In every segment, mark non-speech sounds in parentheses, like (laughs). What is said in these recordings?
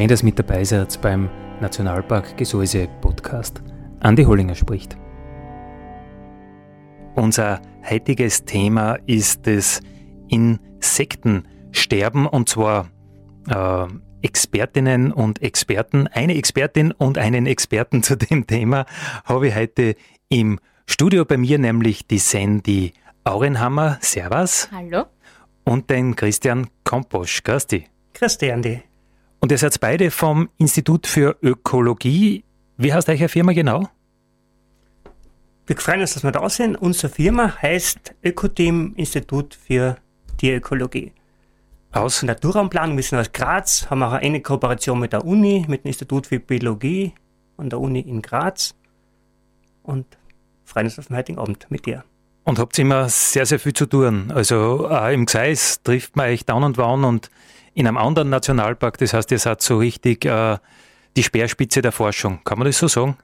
Schön, dass mit dabei seid beim Nationalpark Gesäuse Podcast. Andi Hollinger spricht. Unser heutiges Thema ist das Insektensterben und zwar äh, Expertinnen und Experten. Eine Expertin und einen Experten (laughs) zu dem Thema habe ich heute im Studio bei mir, nämlich die Sandy Aurenhammer. Servus. Hallo. Und den Christian Komposch. Grüß dich. Grüß dich, Andi. Und ihr seid beide vom Institut für Ökologie. Wie heißt eure Firma genau? Wir freuen uns, dass wir da sind. Unsere Firma heißt Ökoteam Institut für Tierökologie. Aus Naturraumplanung, wir sind aus Graz, haben auch eine Kooperation mit der Uni, mit dem Institut für Biologie an der Uni in Graz und freuen uns auf den heutigen Abend mit dir. Und habt immer sehr, sehr viel zu tun. Also äh, im Gseis trifft man euch down und wann und in einem anderen Nationalpark. Das heißt, ihr seid so richtig äh, die Speerspitze der Forschung. Kann man das so sagen?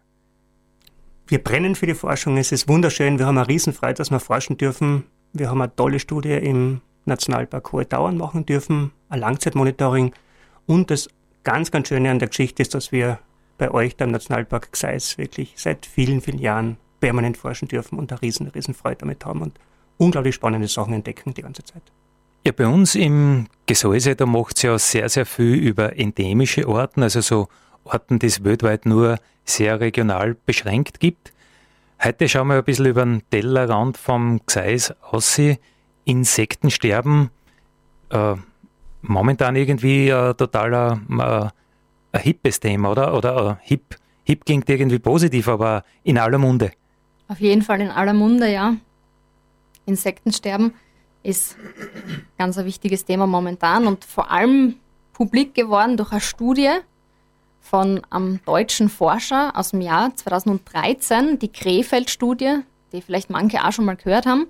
Wir brennen für die Forschung. Es ist wunderschön. Wir haben eine Riesenfreude, dass wir forschen dürfen. Wir haben eine tolle Studie im Nationalpark Hohe Dauern machen dürfen, ein Langzeitmonitoring. Und das ganz, ganz Schöne an der Geschichte ist, dass wir bei euch, beim Nationalpark Gseis, wirklich seit vielen, vielen Jahren permanent forschen dürfen und eine riesen, riesen Freude damit haben und unglaublich spannende Sachen entdecken die ganze Zeit. Ja, bei uns im Gesäuse, da macht es ja sehr, sehr viel über endemische Orten, also so Orten, die es weltweit nur sehr regional beschränkt gibt. Heute schauen wir ein bisschen über den Tellerrand vom Gseis aus. Insektensterben, äh, momentan irgendwie äh, total äh, ein hippes Thema, oder? Oder äh, hip, hip klingt irgendwie positiv, aber in aller Munde. Auf jeden Fall in aller Munde, ja. Insektensterben ist ganz ein wichtiges Thema momentan und vor allem publik geworden durch eine Studie von einem deutschen Forscher aus dem Jahr 2013, die Krefeld-Studie, die vielleicht manche auch schon mal gehört haben,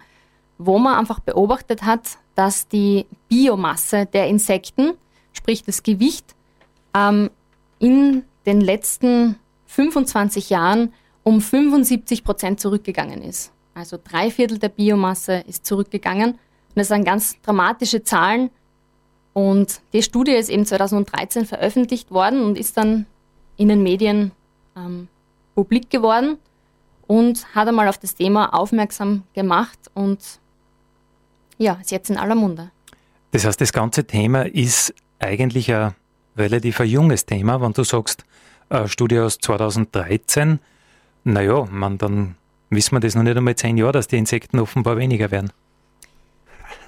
wo man einfach beobachtet hat, dass die Biomasse der Insekten, sprich das Gewicht, ähm, in den letzten 25 Jahren um 75 Prozent zurückgegangen ist. Also drei Viertel der Biomasse ist zurückgegangen das sind ganz dramatische Zahlen. Und die Studie ist eben 2013 veröffentlicht worden und ist dann in den Medien ähm, publik geworden und hat einmal auf das Thema aufmerksam gemacht und ja, ist jetzt in aller Munde. Das heißt, das ganze Thema ist eigentlich ein relativ ein junges Thema, wenn du sagst, äh, Studie aus 2013, naja, man, dann wissen wir das noch nicht einmal zehn Jahre, dass die Insekten offenbar weniger werden.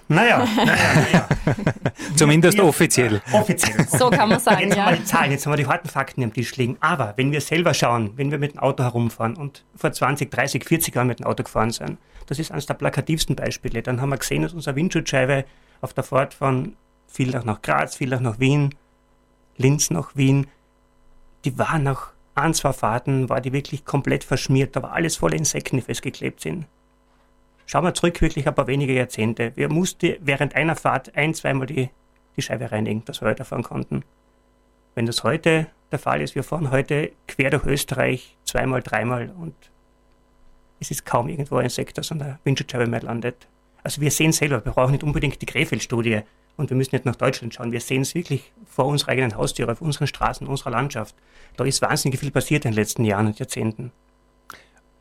(laughs) Naja, naja, naja. (laughs) Zumindest wir, offiziell. Offiziell. (laughs) So kann man sagen. Jetzt ja. haben wir die Zahlen, jetzt haben wir die harten Fakten am Tisch liegen. Aber wenn wir selber schauen, wenn wir mit dem Auto herumfahren und vor 20, 30, 40 Jahren mit dem Auto gefahren sind, das ist eines der plakativsten Beispiele. Dann haben wir gesehen, dass unsere Windschutzscheibe auf der Fahrt von Villach nach Graz, Villach nach Wien, Linz nach Wien, die war nach ein, zwei Fahrten, war die wirklich komplett verschmiert. Da war alles voller Insekten, die festgeklebt sind. Schauen wir zurück, wirklich ein paar wenige Jahrzehnte. Wir mussten während einer Fahrt ein, zweimal die, die Scheibe reinigen, dass wir weiterfahren konnten. Wenn das heute der Fall ist, wir fahren heute quer durch Österreich zweimal, dreimal und es ist kaum irgendwo ein Sektor, der Windschutzscheibe mehr landet. Also wir sehen selber, wir brauchen nicht unbedingt die Krefeld-Studie und wir müssen nicht nach Deutschland schauen. Wir sehen es wirklich vor unserer eigenen Haustüre, auf unseren Straßen, unserer Landschaft. Da ist wahnsinnig viel passiert in den letzten Jahren und Jahrzehnten.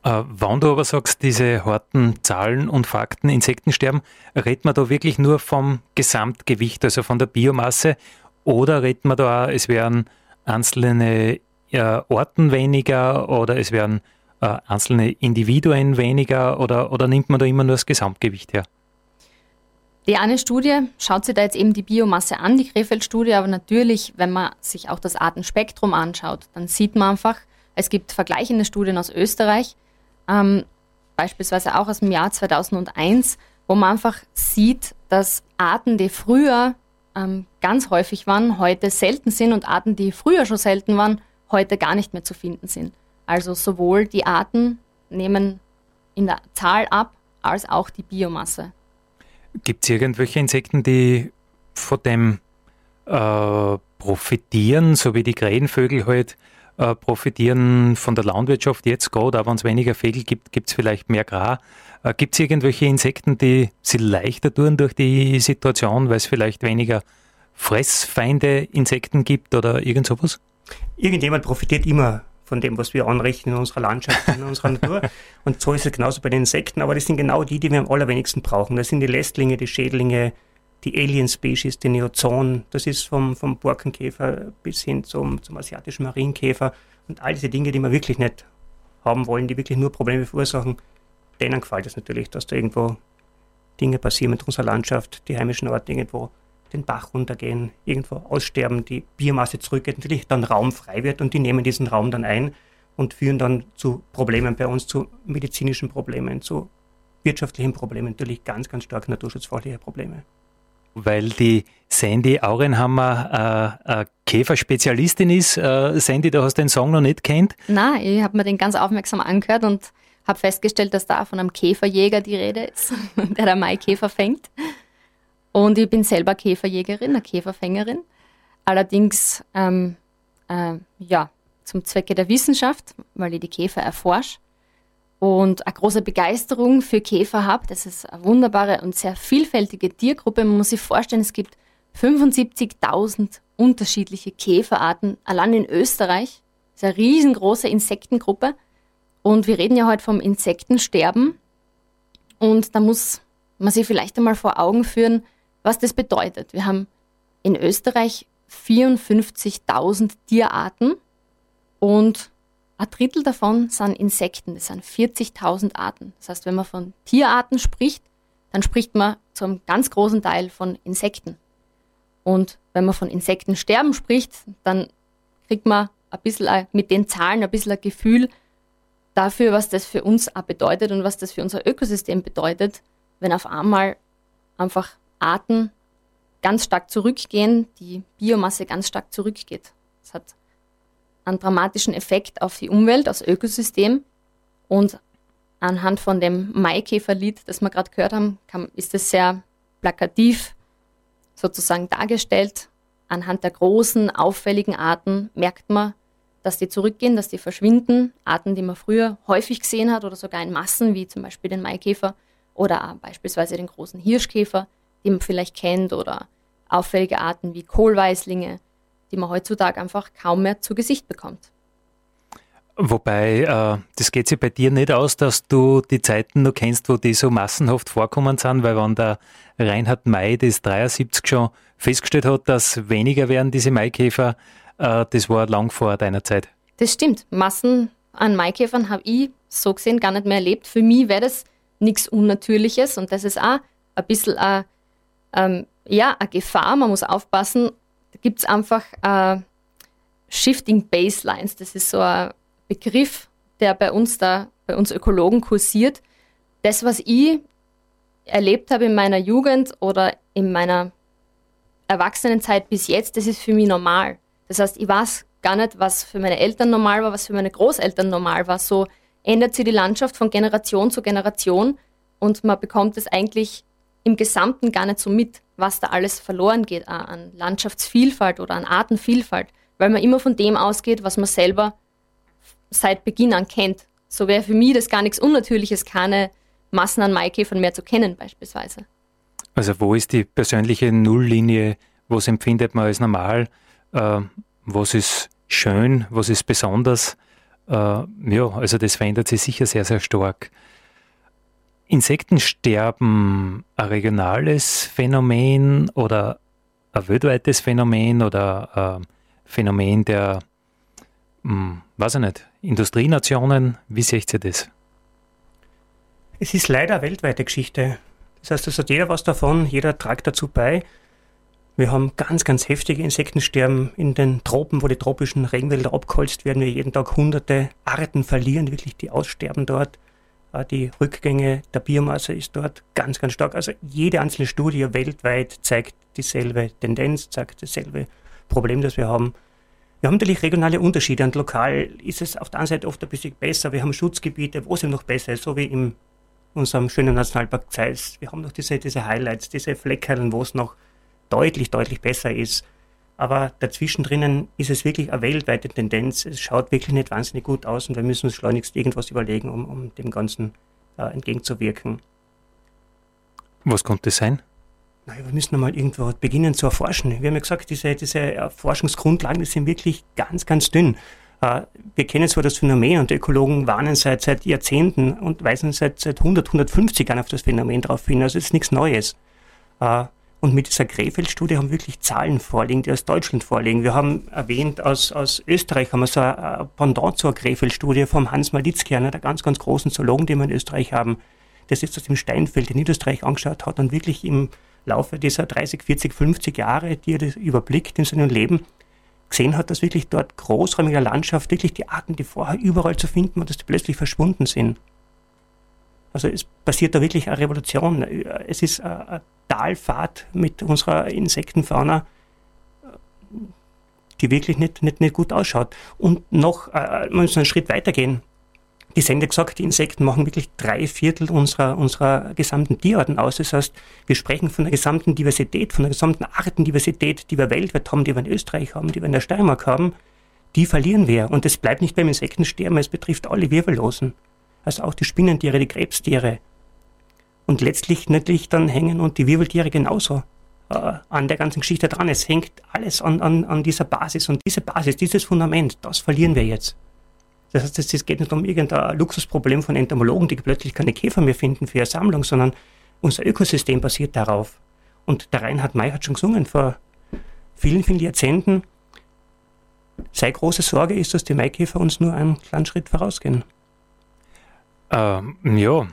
Äh, wenn du aber sagst, diese harten Zahlen und Fakten, Insektensterben, redet man da wirklich nur vom Gesamtgewicht, also von der Biomasse, oder redet man da auch, es wären einzelne äh, Orten weniger oder es wären äh, einzelne Individuen weniger oder, oder nimmt man da immer nur das Gesamtgewicht her? Die eine Studie schaut sich da jetzt eben die Biomasse an, die Krefeld-Studie, aber natürlich, wenn man sich auch das Artenspektrum anschaut, dann sieht man einfach, es gibt vergleichende Studien aus Österreich, ähm, beispielsweise auch aus dem Jahr 2001, wo man einfach sieht, dass Arten, die früher ähm, ganz häufig waren, heute selten sind und Arten, die früher schon selten waren, heute gar nicht mehr zu finden sind. Also sowohl die Arten nehmen in der Zahl ab, als auch die Biomasse. Gibt es irgendwelche Insekten, die von dem äh, profitieren, so wie die Krähenvögel halt äh, profitieren von der Landwirtschaft jetzt gerade, auch wenn es weniger Vögel gibt, gibt es vielleicht mehr Gras. Äh, gibt es irgendwelche Insekten, die sie leichter tun durch die Situation, weil es vielleicht weniger Fressfeinde Insekten gibt oder irgend sowas? Irgendjemand profitiert immer von dem, was wir anrichten in unserer Landschaft, in unserer Natur. (laughs) Und so ist es genauso bei den Insekten, aber das sind genau die, die wir am allerwenigsten brauchen. Das sind die Lästlinge, die Schädlinge, die Alien-Species, die Neozoen, das ist vom, vom Borkenkäfer bis hin zum, zum asiatischen Marienkäfer und all diese Dinge, die wir wirklich nicht haben wollen, die wirklich nur Probleme verursachen, denen gefällt es natürlich, dass da irgendwo Dinge passieren mit unserer Landschaft, die heimischen Orte irgendwo den Bach runtergehen, irgendwo aussterben, die Biomasse zurückgeht, natürlich dann Raum frei wird und die nehmen diesen Raum dann ein und führen dann zu Problemen bei uns, zu medizinischen Problemen, zu wirtschaftlichen Problemen, natürlich ganz, ganz stark naturschutzfreundliche Probleme. Weil die Sandy Aurenhammer äh, äh, Käferspezialistin ist. Äh, Sandy, du hast den Song noch nicht kennt? Nein, ich habe mir den ganz aufmerksam angehört und habe festgestellt, dass da von einem Käferjäger die Rede ist, (laughs) der der Maikäfer fängt. Und ich bin selber Käferjägerin, eine Käferfängerin. Allerdings, ähm, äh, ja, zum Zwecke der Wissenschaft, weil ich die Käfer erforsche und eine große Begeisterung für Käfer habe. Das ist eine wunderbare und sehr vielfältige Tiergruppe. Man muss sich vorstellen, es gibt 75.000 unterschiedliche Käferarten allein in Österreich. Das ist eine riesengroße Insektengruppe. Und wir reden ja heute vom Insektensterben. Und da muss man sich vielleicht einmal vor Augen führen, was das bedeutet. Wir haben in Österreich 54.000 Tierarten und ein Drittel davon sind Insekten, das sind 40.000 Arten. Das heißt, wenn man von Tierarten spricht, dann spricht man zu einem ganz großen Teil von Insekten. Und wenn man von Insektensterben spricht, dann kriegt man ein bisschen mit den Zahlen ein bisschen ein Gefühl dafür, was das für uns auch bedeutet und was das für unser Ökosystem bedeutet, wenn auf einmal einfach Arten ganz stark zurückgehen, die Biomasse ganz stark zurückgeht. Das hat einen dramatischen Effekt auf die Umwelt, aufs Ökosystem. Und anhand von dem Maikäferlied, das wir gerade gehört haben, kann, ist es sehr plakativ sozusagen dargestellt. Anhand der großen, auffälligen Arten merkt man, dass die zurückgehen, dass die verschwinden. Arten, die man früher häufig gesehen hat oder sogar in Massen, wie zum Beispiel den Maikäfer oder beispielsweise den großen Hirschkäfer, die man vielleicht kennt oder auffällige Arten wie Kohlweißlinge, die man heutzutage einfach kaum mehr zu Gesicht bekommt. Wobei, äh, das geht sich bei dir nicht aus, dass du die Zeiten noch kennst, wo die so massenhaft vorkommen sind, weil wenn der Reinhard May das 73 schon festgestellt hat, dass weniger werden diese Maikäfer, äh, das war lang vor deiner Zeit. Das stimmt. Massen an Maikäfern habe ich so gesehen gar nicht mehr erlebt. Für mich wäre das nichts Unnatürliches und das ist auch ein bisschen ein ähm, ja, eine Gefahr, man muss aufpassen. Gibt es einfach äh, Shifting Baselines. Das ist so ein Begriff, der bei uns da, bei uns Ökologen kursiert. Das, was ich erlebt habe in meiner Jugend oder in meiner Erwachsenenzeit bis jetzt, das ist für mich normal. Das heißt, ich weiß gar nicht, was für meine Eltern normal war, was für meine Großeltern normal war. So ändert sich die Landschaft von Generation zu Generation und man bekommt es eigentlich im Gesamten gar nicht so mit, was da alles verloren geht an Landschaftsvielfalt oder an Artenvielfalt, weil man immer von dem ausgeht, was man selber seit Beginn an kennt. So wäre für mich das gar nichts Unnatürliches, keine Massen an Maikäfern mehr zu kennen beispielsweise. Also wo ist die persönliche Nulllinie? Was empfindet man als normal? Äh, was ist schön? Was ist besonders? Äh, ja, also das verändert sich sicher sehr, sehr stark. Insektensterben ein regionales Phänomen oder ein weltweites Phänomen oder ein Phänomen der, hm, weiß ich nicht, Industrienationen? Wie seht ihr das? Es ist leider eine weltweite Geschichte. Das heißt, es hat jeder was davon, jeder tragt dazu bei. Wir haben ganz, ganz heftige Insektensterben in den Tropen, wo die tropischen Regenwälder abgeholzt werden. Wir jeden Tag hunderte Arten verlieren, wirklich die aussterben dort. Die Rückgänge der Biomasse ist dort ganz, ganz stark. Also jede einzelne Studie weltweit zeigt dieselbe Tendenz, zeigt dasselbe Problem, das wir haben. Wir haben natürlich regionale Unterschiede und lokal ist es auf der einen Seite oft ein bisschen besser. Wir haben Schutzgebiete, wo es noch besser ist, so wie in unserem schönen Nationalpark Zeiss. Wir haben noch diese, diese Highlights, diese Fleckerlen, wo es noch deutlich, deutlich besser ist. Aber dazwischen drinnen ist es wirklich eine weltweite Tendenz. Es schaut wirklich nicht wahnsinnig gut aus und wir müssen uns schleunigst irgendwas überlegen, um, um dem Ganzen äh, entgegenzuwirken. Was könnte es sein? Naja, wir müssen einmal irgendwo beginnen zu erforschen. Wir haben ja gesagt, diese, diese Forschungsgrundlagen, die sind wirklich ganz, ganz dünn. Äh, wir kennen zwar das Phänomen und die Ökologen warnen seit, seit Jahrzehnten und weisen seit, seit 100, 150 Jahren auf das Phänomen darauf hin. Also es ist nichts Neues. Äh, und mit dieser Krefeld-Studie haben wir wirklich Zahlen vorliegen, die aus Deutschland vorliegen. Wir haben erwähnt, aus, aus Österreich haben wir so ein Pendant zur Krefeld-Studie vom Hans Malitzki, einer der ganz, ganz großen Zoologen, die wir in Österreich haben, der sich das im Steinfeld in Niederösterreich angeschaut hat und wirklich im Laufe dieser 30, 40, 50 Jahre, die er das überblickt in seinem Leben, gesehen hat, dass wirklich dort großräumiger Landschaft wirklich die Arten, die vorher überall zu finden waren, dass die plötzlich verschwunden sind. Also es passiert da wirklich eine Revolution. Es ist eine Talfahrt mit unserer Insektenfauna, die wirklich nicht, nicht, nicht gut ausschaut. Und noch, äh, wir müssen einen Schritt weitergehen. Die Sender gesagt, die Insekten machen wirklich drei Viertel unserer, unserer gesamten Tierarten aus. Das heißt, wir sprechen von der gesamten Diversität, von der gesamten Artendiversität, die wir weltweit haben, die wir in Österreich haben, die wir in der Steiermark haben. Die verlieren wir. Und es bleibt nicht beim Insektensterben, es betrifft alle Wirbellosen. Also auch die Spinnentiere, die Krebstiere, und letztlich natürlich dann hängen und die Wirbeltiere genauso äh, an der ganzen Geschichte dran. Es hängt alles an, an, an dieser Basis und diese Basis, dieses Fundament, das verlieren wir jetzt. Das heißt, es geht nicht um irgendein Luxusproblem von Entomologen, die plötzlich keine Käfer mehr finden für ihre Sammlung, sondern unser Ökosystem basiert darauf. Und der Reinhard May hat schon gesungen vor vielen, vielen Jahrzehnten, sei große Sorge ist, dass die Maikäfer uns nur einen kleinen Schritt vorausgehen. Ähm, ja,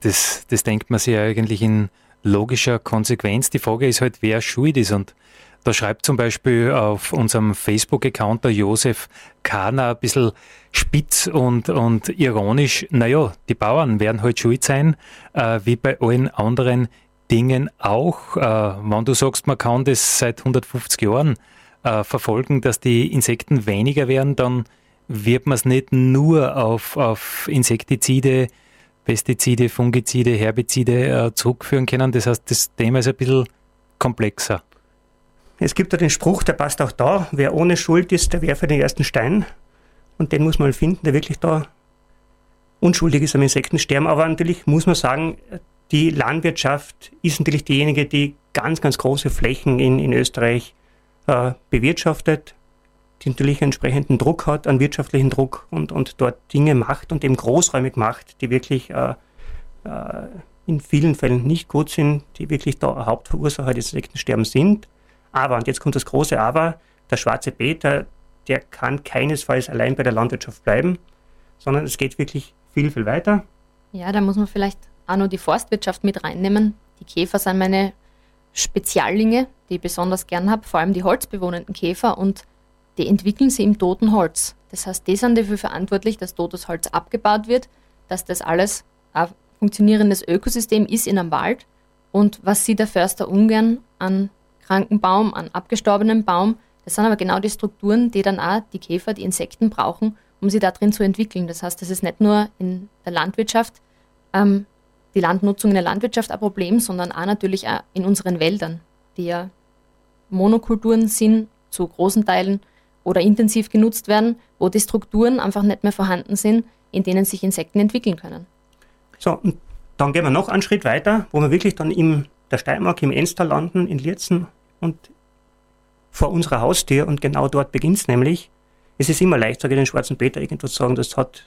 das, das denkt man sich eigentlich in logischer Konsequenz. Die Frage ist halt, wer schuld ist. Und da schreibt zum Beispiel auf unserem Facebook-Account der Josef Kahner ein bisschen spitz und, und ironisch, naja, die Bauern werden halt schuld sein, äh, wie bei allen anderen Dingen auch. Äh, wenn du sagst, man kann das seit 150 Jahren äh, verfolgen, dass die Insekten weniger werden, dann wird man es nicht nur auf, auf Insektizide Pestizide, Fungizide, Herbizide äh, zurückführen können. Das heißt, das Thema ist ein bisschen komplexer. Es gibt ja den Spruch, der passt auch da, wer ohne Schuld ist, der werfe den ersten Stein. Und den muss man finden, der wirklich da unschuldig ist am Insektensterben. Aber natürlich muss man sagen, die Landwirtschaft ist natürlich diejenige, die ganz, ganz große Flächen in, in Österreich äh, bewirtschaftet, die natürlich entsprechenden Druck hat, einen wirtschaftlichen Druck und, und dort Dinge macht und eben großräumig macht, die wirklich äh, äh, in vielen Fällen nicht gut sind, die wirklich da Hauptverursacher des Insektensterbens sind. Aber, und jetzt kommt das große Aber, der schwarze Peter, der kann keinesfalls allein bei der Landwirtschaft bleiben, sondern es geht wirklich viel, viel weiter. Ja, da muss man vielleicht auch noch die Forstwirtschaft mit reinnehmen. Die Käfer sind meine Speziallinge, die ich besonders gern habe, vor allem die holzbewohnenden Käfer. Und die entwickeln sie im toten Holz. Das heißt, die sind dafür verantwortlich, dass totes Holz abgebaut wird, dass das alles ein funktionierendes Ökosystem ist in einem Wald. Und was sieht der Förster ungern an kranken Baum, an abgestorbenem Baum, das sind aber genau die Strukturen, die dann auch die Käfer, die Insekten brauchen, um sie da drin zu entwickeln. Das heißt, das ist nicht nur in der Landwirtschaft, ähm, die Landnutzung in der Landwirtschaft ein Problem, sondern auch natürlich auch in unseren Wäldern, die ja Monokulturen sind zu großen Teilen oder intensiv genutzt werden, wo die Strukturen einfach nicht mehr vorhanden sind, in denen sich Insekten entwickeln können. So, und dann gehen wir noch einen Schritt weiter, wo wir wirklich dann in der Steiermark, im Enstal landen, in Lierzen und vor unserer Haustür und genau dort beginnt es nämlich. Es ist immer leicht, sage ich den schwarzen Peter, irgendwo zu sagen, das hat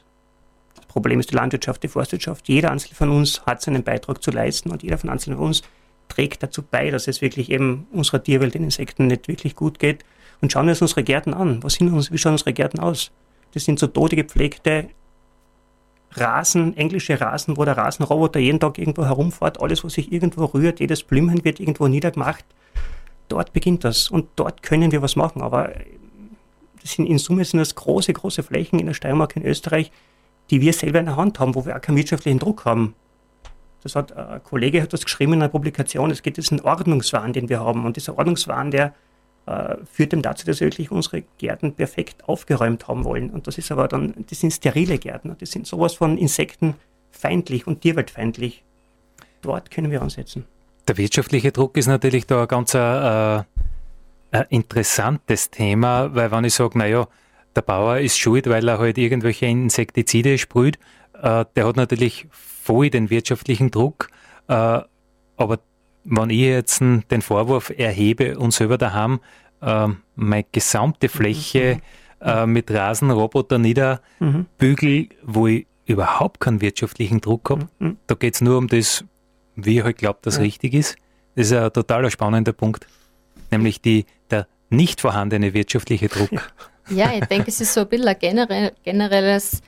das Problem ist die Landwirtschaft, die Forstwirtschaft. Jeder Einzelne von uns hat seinen Beitrag zu leisten und jeder von Einzelnen von uns trägt dazu bei, dass es wirklich eben unserer Tierwelt, den Insekten nicht wirklich gut geht. Und schauen wir uns unsere Gärten an. Was sind uns, wie schauen unsere Gärten aus? Das sind so tode gepflegte Rasen, englische Rasen, wo der Rasenroboter jeden Tag irgendwo herumfährt, alles, was sich irgendwo rührt, jedes Blümchen wird irgendwo niedergemacht. Dort beginnt das und dort können wir was machen. Aber sind in Summe sind das große, große Flächen in der Steiermark in Österreich, die wir selber in der Hand haben, wo wir auch keinen wirtschaftlichen Druck haben. Das hat ein Kollege hat das geschrieben in einer Publikation. Es geht um Ordnungswahn, den wir haben. Und dieser Ordnungswahn, der äh, führt eben dazu, dass wir wirklich unsere Gärten perfekt aufgeräumt haben wollen. Und das ist aber dann, das sind sterile Gärten. Das sind sowas von insektenfeindlich und tierweltfeindlich. Dort können wir ansetzen. Der wirtschaftliche Druck ist natürlich da ein ganz äh, ein interessantes Thema, weil wenn ich sage, naja, der Bauer ist schuld, weil er halt irgendwelche Insektizide sprüht, äh, der hat natürlich voll den wirtschaftlichen Druck. Äh, aber wenn ich jetzt den Vorwurf erhebe und selber daheim äh, meine gesamte Fläche mhm. äh, mit Rasenroboter niederbügel, mhm. wo ich überhaupt keinen wirtschaftlichen Druck habe, mhm. da geht es nur um das, wie ich halt glaube, dass ja. richtig ist. Das ist ein total spannender Punkt, nämlich die, der nicht vorhandene wirtschaftliche Druck. Ja. Ja, ich denke, es ist so ein bisschen ein generell, generelles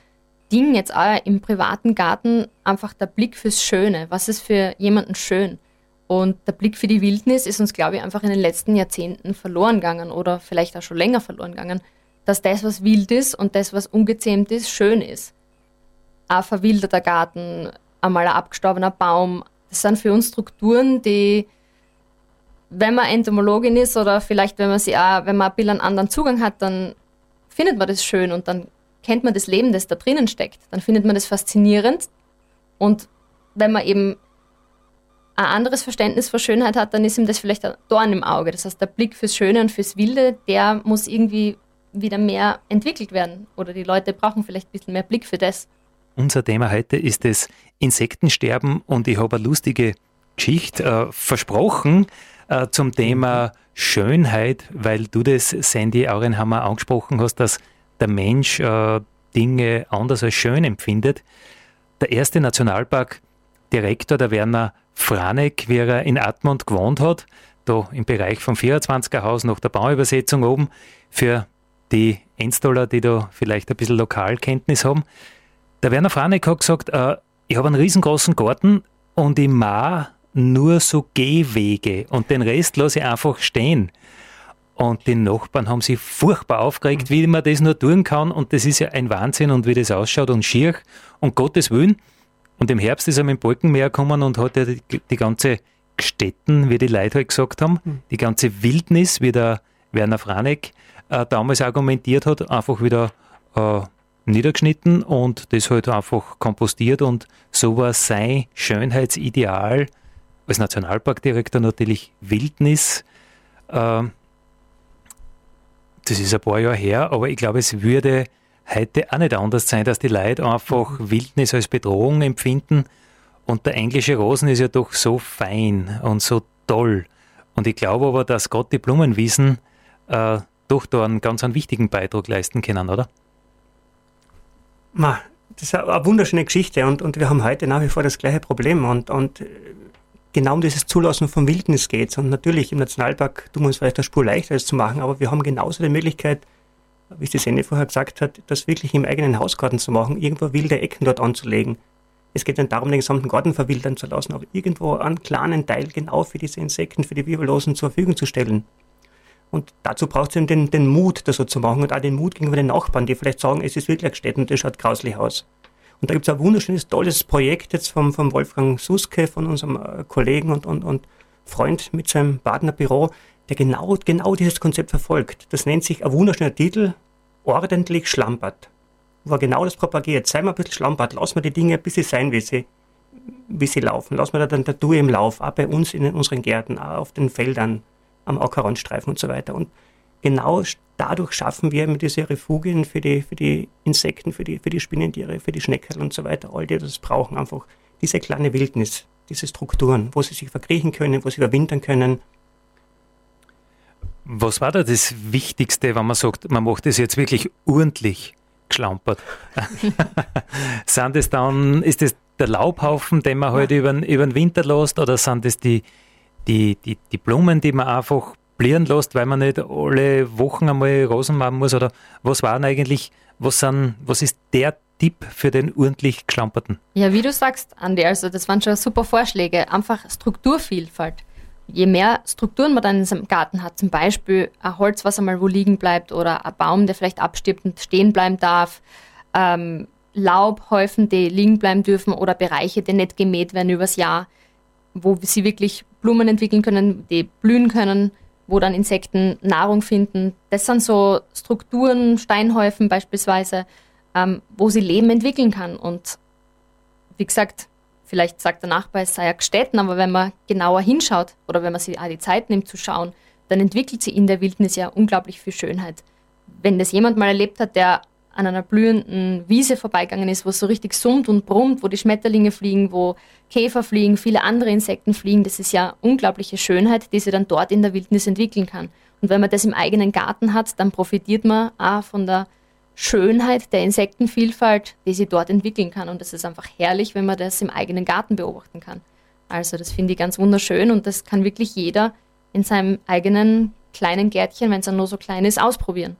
Ding jetzt auch im privaten Garten, einfach der Blick fürs Schöne. Was ist für jemanden schön? Und der Blick für die Wildnis ist uns, glaube ich, einfach in den letzten Jahrzehnten verloren gegangen oder vielleicht auch schon länger verloren gegangen, dass das, was wild ist und das, was ungezähmt ist, schön ist. Ein verwilderter Garten, einmal ein abgestorbener Baum, das sind für uns Strukturen, die, wenn man Entomologin ist oder vielleicht, wenn man sie auch, wenn man ein bisschen einen anderen Zugang hat, dann findet man das schön und dann kennt man das Leben, das da drinnen steckt. Dann findet man das faszinierend und wenn man eben ein anderes Verständnis für Schönheit hat, dann ist ihm das vielleicht ein Dorn im Auge. Das heißt, der Blick fürs Schöne und fürs Wilde, der muss irgendwie wieder mehr entwickelt werden. Oder die Leute brauchen vielleicht ein bisschen mehr Blick für das. Unser Thema heute ist das Insektensterben und ich habe eine lustige Geschichte äh, versprochen äh, zum Thema Schönheit, weil du das, Sandy Aurenhammer, angesprochen hast, dass der Mensch äh, Dinge anders als schön empfindet. Der erste Nationalparkdirektor, der Werner Franek, wie er in Admont gewohnt hat, da im Bereich vom 24er Haus nach der Bauübersetzung oben, für die Endstoller, die da vielleicht ein bisschen Lokalkenntnis haben. Der Werner Franek hat gesagt, äh, ich habe einen riesengroßen Garten und ich mache nur so Gehwege und den Rest lasse ich einfach stehen. Und die Nachbarn haben sich furchtbar aufgeregt, wie man das nur tun kann. Und das ist ja ein Wahnsinn und wie das ausschaut und schier. Und Gottes Willen, und im Herbst ist er mit dem Balkenmeer gekommen und hat ja die, die ganze Gstetten, wie die Leute halt gesagt haben, mhm. die ganze Wildnis, wie der Werner Franek äh, damals argumentiert hat, einfach wieder äh, niedergeschnitten und das halt einfach kompostiert und so war sein Schönheitsideal als Nationalparkdirektor natürlich Wildnis. Äh, das ist ein paar Jahre her, aber ich glaube, es würde heute auch nicht anders sein, dass die Leute einfach mhm. Wildnis als Bedrohung empfinden. Und der englische Rosen ist ja doch so fein und so toll. Und ich glaube aber, dass Gott die Blumenwiesen äh, doch da einen ganz einen wichtigen Beitrag leisten können, oder? Ma, das ist eine wunderschöne Geschichte und, und wir haben heute nach wie vor das gleiche Problem und, und äh, genau um dieses Zulassen von Wildnis geht es. Und natürlich im Nationalpark tun wir uns vielleicht eine Spur leichter, das zu machen, aber wir haben genauso die Möglichkeit, wie es die Sende vorher gesagt hat, das wirklich im eigenen Hausgarten zu machen, irgendwo wilde Ecken dort anzulegen. Es geht nicht darum, den gesamten Garten verwildern zu lassen, aber irgendwo einen kleinen Teil genau für diese Insekten, für die Wirbellosen zur Verfügung zu stellen. Und dazu braucht es eben den, den Mut, das so zu machen und auch den Mut gegenüber den Nachbarn, die vielleicht sagen, es ist wirklich gestellt und das schaut grauslich aus. Und da gibt es ein wunderschönes, tolles Projekt jetzt vom, vom Wolfgang Suske, von unserem äh, Kollegen und, und, und Freund mit seinem Partnerbüro, der genau, genau dieses Konzept verfolgt. Das nennt sich ein wunderschöner Titel, ordentlich schlampert. Wo er genau das propagiert. Sei mal ein bisschen schlampert, lass mal die Dinge ein bisschen sein, wie sie, wie sie laufen. Lass mal da dann Natur im Lauf, auch bei uns in unseren Gärten, auch auf den Feldern, am Ackerrandstreifen und so weiter. Und genau dadurch schaffen wir eben diese Refugien für die, für die Insekten, für die, für die Spinnentiere, für die Schnecken und so weiter. All die das brauchen einfach diese kleine Wildnis, diese Strukturen, wo sie sich verkriechen können, wo sie überwintern können, was war da das Wichtigste, wenn man sagt, man macht das jetzt wirklich ordentlich geschlampert? (laughs) sind das dann, ist das der Laubhaufen, den man halt über, über den Winter lässt, oder sind das die, die, die, die Blumen, die man einfach blieren lässt, weil man nicht alle Wochen einmal Rosen machen muss? Oder was waren eigentlich, was, sind, was ist der Tipp für den ordentlich Geschlamperten? Ja, wie du sagst, Andi, also das waren schon super Vorschläge. Einfach Strukturvielfalt. Je mehr Strukturen man dann in seinem Garten hat, zum Beispiel ein Holz, was einmal wo liegen bleibt oder ein Baum, der vielleicht abstirbt und stehen bleiben darf, ähm, Laubhäufen, die liegen bleiben dürfen oder Bereiche, die nicht gemäht werden übers Jahr, wo sie wirklich Blumen entwickeln können, die blühen können, wo dann Insekten Nahrung finden. Das sind so Strukturen, Steinhäufen beispielsweise, ähm, wo sie Leben entwickeln kann. Und wie gesagt, vielleicht sagt der Nachbar, es sei ja gestätten, aber wenn man genauer hinschaut oder wenn man sich auch die Zeit nimmt zu schauen, dann entwickelt sie in der Wildnis ja unglaublich viel Schönheit. Wenn das jemand mal erlebt hat, der an einer blühenden Wiese vorbeigegangen ist, wo es so richtig summt und brummt, wo die Schmetterlinge fliegen, wo Käfer fliegen, viele andere Insekten fliegen. Das ist ja unglaubliche Schönheit, die sie dann dort in der Wildnis entwickeln kann. Und wenn man das im eigenen Garten hat, dann profitiert man auch von der Schönheit der Insektenvielfalt, die sie dort entwickeln kann. Und das ist einfach herrlich, wenn man das im eigenen Garten beobachten kann. Also das finde ich ganz wunderschön und das kann wirklich jeder in seinem eigenen kleinen Gärtchen, wenn es nur so klein ist, ausprobieren.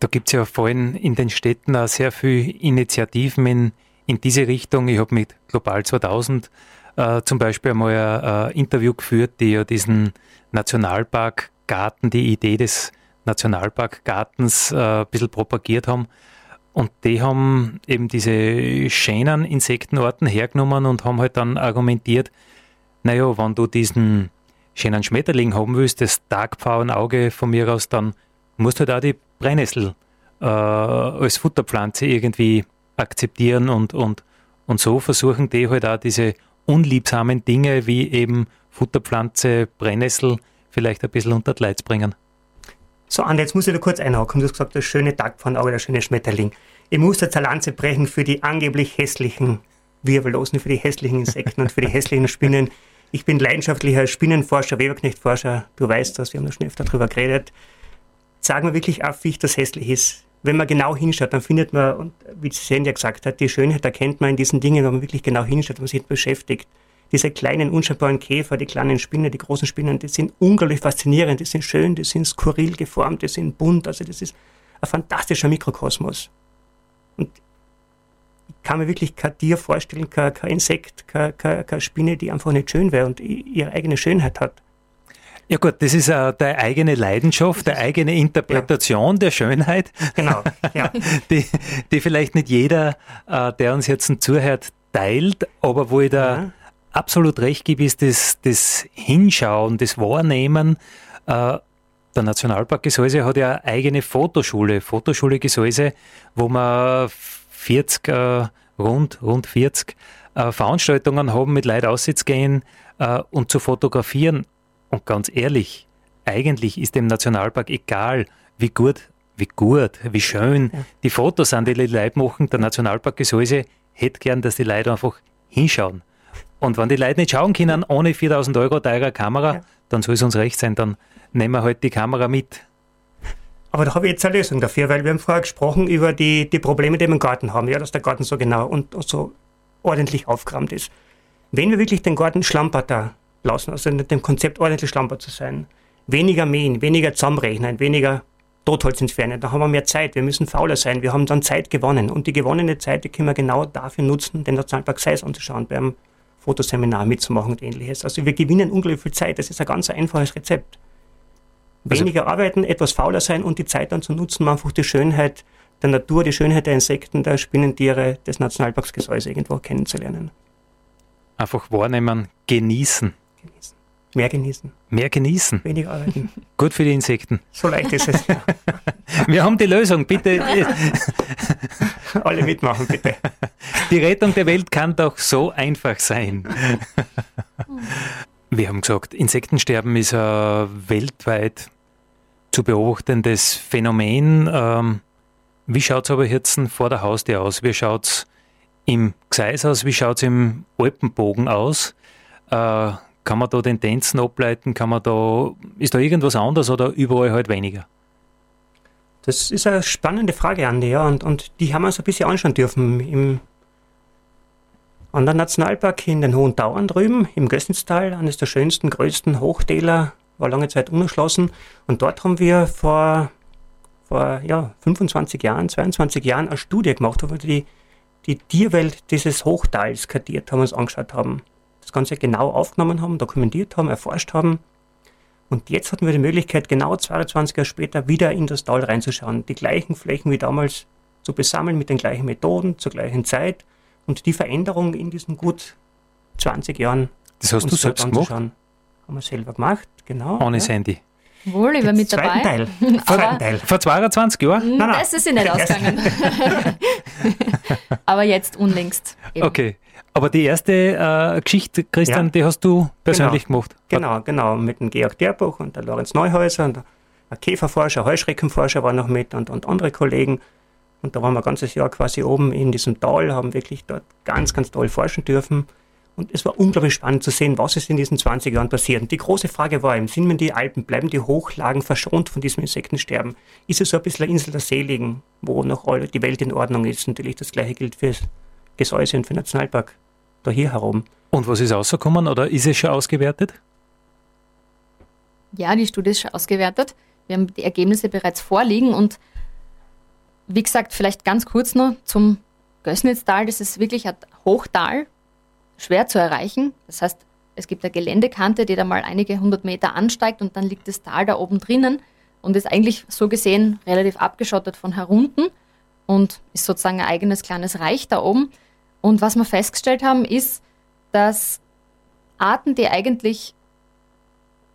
Da gibt es ja vor allem in den Städten auch sehr viele Initiativen in, in diese Richtung. Ich habe mit Global 2000 äh, zum Beispiel einmal ein äh, Interview geführt, die ja diesen Nationalparkgarten, die Idee des Nationalparkgartens äh, ein bisschen propagiert haben. Und die haben eben diese schönen Insektenarten hergenommen und haben halt dann argumentiert, naja, wenn du diesen schönen Schmetterling haben willst, das Tagpfauenauge von mir aus, dann musst du halt auch die Brennnessel äh, als Futterpflanze irgendwie akzeptieren und, und, und so versuchen die halt auch diese unliebsamen Dinge wie eben Futterpflanze, Brennnessel vielleicht ein bisschen unter die Leute bringen. So, Andi, jetzt muss ich da kurz einhaken. Du hast gesagt, das schöne Tagpfannauge, der schöne Schmetterling. Ich muss jetzt eine Lanze brechen für die angeblich hässlichen Wirbellosen, für die hässlichen Insekten und für die hässlichen Spinnen. Ich bin leidenschaftlicher Spinnenforscher, Weberknechtforscher. Du weißt das, wir haben da schon öfter drüber geredet sagen wir wirklich auf, wie ich das hässlich ist. Wenn man genau hinschaut, dann findet man, und wie Sen ja gesagt hat, die Schönheit erkennt man in diesen Dingen, wenn man wirklich genau hinschaut, wenn man sich beschäftigt. Diese kleinen, unscheinbaren Käfer, die kleinen Spinnen, die großen Spinnen, die sind unglaublich faszinierend, die sind schön, die sind skurril geformt, die sind bunt, also das ist ein fantastischer Mikrokosmos. Und ich kann mir wirklich kein Tier vorstellen, kein, kein Insekt, keine, keine, keine Spinne, die einfach nicht schön wäre und ihre eigene Schönheit hat. Ja gut, das ist uh, deine eigene Leidenschaft, deine eigene Interpretation ja. der Schönheit. Genau, ja. (laughs) die, die vielleicht nicht jeder, uh, der uns jetzt zuhört, teilt, aber wo ich da. Absolut recht gebe, ist das, das Hinschauen, das Wahrnehmen. Uh, der Nationalpark Gesäuse hat ja eine eigene Fotoschule, Fotoschule Gesäuse, wo man 40, rund, rund 40 Veranstaltungen haben, mit Leuten auszugehen und zu fotografieren. Und ganz ehrlich, eigentlich ist dem Nationalpark egal, wie gut, wie gut, wie schön ja. die Fotos sind, die die Leute machen. Der Nationalpark Gesäuse hätte gern, dass die Leute einfach hinschauen. Und wenn die Leute nicht schauen können, ohne 4000 Euro teurer Kamera, ja. dann soll es uns recht sein, dann nehmen wir halt die Kamera mit. Aber da habe ich jetzt eine Lösung dafür, weil wir haben vorher gesprochen über die, die Probleme, die wir im Garten haben, ja, dass der Garten so genau und, so ordentlich aufgeräumt ist. Wenn wir wirklich den Garten Schlamperter lassen, also mit dem Konzept ordentlich schlamper zu sein. Weniger mähen, weniger zusammenrechnen, weniger Totholz entfernen, da haben wir mehr Zeit, wir müssen fauler sein, wir haben dann Zeit gewonnen. Und die gewonnene Zeit, die können wir genau dafür nutzen, den Nationalpark Seis anzuschauen, beim Fotoseminar mitzumachen und ähnliches. Also wir gewinnen unglaublich viel Zeit, das ist ein ganz einfaches Rezept. Also Weniger also, arbeiten, etwas fauler sein und die Zeit dann zu nutzen, um einfach die Schönheit der Natur, die Schönheit der Insekten, der Spinnentiere, des Nationalparks Gesäuse irgendwo kennenzulernen. Einfach wahrnehmen, genießen genießen. Mehr genießen. Mehr genießen. Weniger arbeiten. (laughs) Gut für die Insekten. So leicht ist es. (laughs) Wir haben die Lösung, bitte. (laughs) Alle mitmachen, bitte. Die Rettung der Welt kann doch so einfach sein. Wir haben gesagt, Insektensterben ist ein weltweit zu beobachtendes Phänomen. Ähm, wie schaut es aber jetzt vor der Haustür aus? Wie schaut es im Gseis aus? Wie schaut es im Alpenbogen aus? Kann man da Tendenzen ableiten? Kann man da, ist da irgendwas anders oder überall halt weniger? Das ist eine spannende Frage, Andi, ja, und, und die haben wir uns ein bisschen anschauen dürfen. Im anderen Nationalpark in den Hohen Tauern drüben, im Gössenstal, eines der schönsten, größten Hochtäler, war lange Zeit unerschlossen. Und dort haben wir vor, vor ja, 25 Jahren, 22 Jahren eine Studie gemacht, wo wir die, die Tierwelt dieses Hochtals kartiert haben, uns angeschaut haben. Das Ganze genau aufgenommen haben, dokumentiert haben, erforscht haben. Und jetzt hatten wir die Möglichkeit, genau 22 Jahre später wieder in das Tal reinzuschauen, die gleichen Flächen wie damals zu besammeln mit den gleichen Methoden zur gleichen Zeit und die Veränderung in diesen gut 20 Jahren. Das hast du selbst gemacht? Haben wir selber gemacht, genau. Ohne ja. Handy. Wohl, ich war mit dabei. (laughs) Teil. Vor, Teil. vor 22 Jahren? Nein, nein. Das ist ja nicht (laughs) ausgegangen. (laughs) Aber jetzt unlängst. Eben. Okay. Aber die erste äh, Geschichte, Christian, ja. die hast du persönlich genau. gemacht? Genau, genau. Mit dem Georg Derbuch und der Lorenz Neuhäuser und der Käferforscher, Heuschreckenforscher war noch mit und, und andere Kollegen. Und da waren wir ein ganzes Jahr quasi oben in diesem Tal, haben wirklich dort ganz, ganz toll forschen dürfen. Und es war unglaublich spannend zu sehen, was ist in diesen 20 Jahren passiert. Und die große Frage war eben, sind wir die Alpen, bleiben die Hochlagen verschont von diesem Insektensterben? Ist es so ein bisschen eine Insel der Seligen, wo noch die Welt in Ordnung ist? Natürlich das gleiche gilt für Gesäuse und für Nationalpark da hier herum. Und was ist rausgekommen oder ist es schon ausgewertet? Ja, die Studie ist schon ausgewertet. Wir haben die Ergebnisse bereits vorliegen und wie gesagt, vielleicht ganz kurz noch zum Gößnitztal. Das ist wirklich ein Hochtal, schwer zu erreichen. Das heißt, es gibt eine Geländekante, die da mal einige hundert Meter ansteigt und dann liegt das Tal da oben drinnen und ist eigentlich so gesehen relativ abgeschottet von herunten und ist sozusagen ein eigenes kleines Reich da oben. Und was wir festgestellt haben, ist, dass Arten, die eigentlich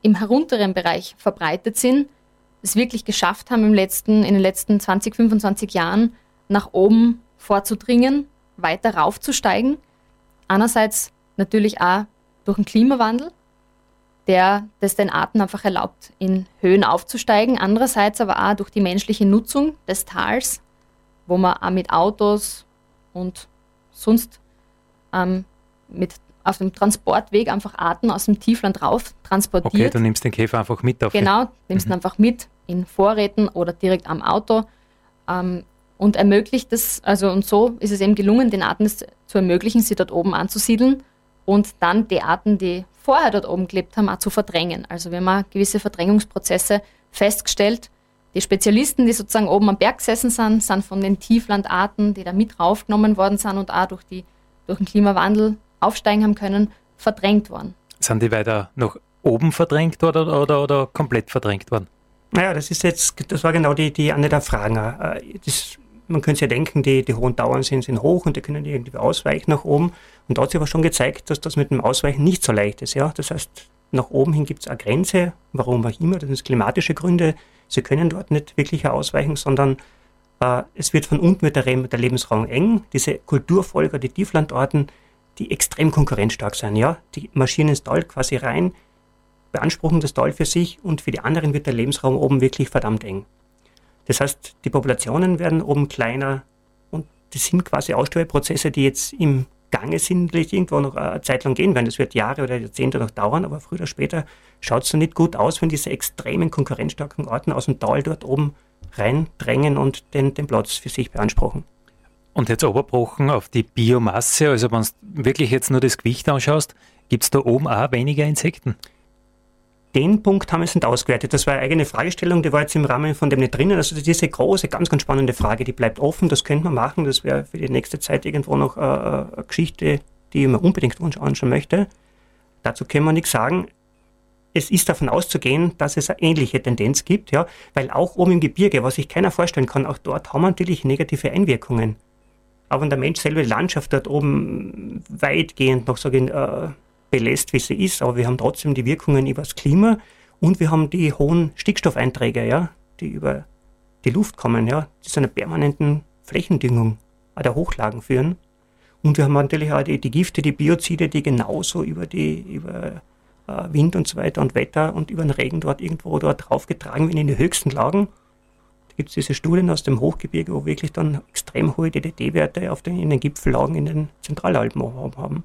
im herunteren Bereich verbreitet sind, es wirklich geschafft haben, im letzten, in den letzten 20, 25 Jahren nach oben vorzudringen, weiter raufzusteigen. Einerseits natürlich auch durch den Klimawandel, der das den Arten einfach erlaubt, in Höhen aufzusteigen. Andererseits aber auch durch die menschliche Nutzung des Tals, wo man auch mit Autos und sonst ähm, mit auf dem Transportweg einfach Arten aus dem Tiefland rauf transportiert. Okay, du nimmst den Käfer einfach mit auf. Genau, nimmst mhm. ihn einfach mit in Vorräten oder direkt am Auto ähm, und ermöglicht es, also und so ist es eben gelungen, den Arten es zu ermöglichen, sie dort oben anzusiedeln und dann die Arten, die vorher dort oben gelebt haben, auch zu verdrängen. Also wir haben auch gewisse Verdrängungsprozesse festgestellt, die Spezialisten, die sozusagen oben am Berg gesessen sind, sind von den Tieflandarten, die da mit raufgenommen worden sind und auch durch, die, durch den Klimawandel aufsteigen haben können, verdrängt worden. Sind die weiter nach oben verdrängt worden oder, oder, oder komplett verdrängt worden? Naja, das ist jetzt, das war genau die, die eine der Fragen. Äh, das, man könnte sich ja denken, die, die hohen Dauern sind, sind hoch und die können irgendwie ausweichen nach oben. Und da hat sich aber schon gezeigt, dass das mit dem Ausweichen nicht so leicht ist. Ja? Das heißt, nach oben hin gibt es eine Grenze, warum auch immer, das sind klimatische Gründe. Sie können dort nicht wirklich ausweichen, sondern äh, es wird von unten mit der, der Lebensraum eng. Diese Kulturfolger, die Tieflandorten, die extrem konkurrenzstark sind, ja, die marschieren ins Tal quasi rein, beanspruchen das Tal für sich und für die anderen wird der Lebensraum oben wirklich verdammt eng. Das heißt, die Populationen werden oben kleiner und das sind quasi Aussterbeprozesse, die jetzt im Gange sind, die irgendwo noch eine Zeit lang gehen werden. Das wird Jahre oder Jahrzehnte noch dauern, aber früher oder später schaut es nicht gut aus, wenn diese extremen konkurrenzstarken Orten aus dem Tal dort oben reindrängen und den, den Platz für sich beanspruchen. Und jetzt überbrochen auf die Biomasse, also wenn du wirklich jetzt nur das Gewicht anschaust, gibt es da oben auch weniger Insekten? Den Punkt haben wir nicht ausgewertet. Das war eine eigene Fragestellung, die war jetzt im Rahmen von dem nicht drinnen. Also diese große, ganz, ganz spannende Frage, die bleibt offen, das könnte man machen. Das wäre für die nächste Zeit irgendwo noch äh, eine Geschichte, die ich mir unbedingt anschauen möchte. Dazu können wir nichts sagen. Es ist davon auszugehen, dass es eine ähnliche Tendenz gibt, ja, weil auch oben im Gebirge, was sich keiner vorstellen kann, auch dort haben wir natürlich negative Einwirkungen. Aber wenn der Mensch selber die Landschaft dort oben weitgehend noch sagen, äh, belässt, wie sie ist, aber wir haben trotzdem die Wirkungen über das Klima und wir haben die hohen Stickstoffeinträge, ja, die über die Luft kommen, ja, die zu einer permanenten Flächendüngung der Hochlagen führen. Und wir haben natürlich auch die, die Gifte, die Biozide, die genauso über die über äh, Wind und so weiter und Wetter und über den Regen dort irgendwo dort draufgetragen werden in die höchsten Lagen. Da gibt es diese Studien aus dem Hochgebirge, wo wirklich dann extrem hohe DDT-Werte in den Gipfellagen in den Zentralalpen haben.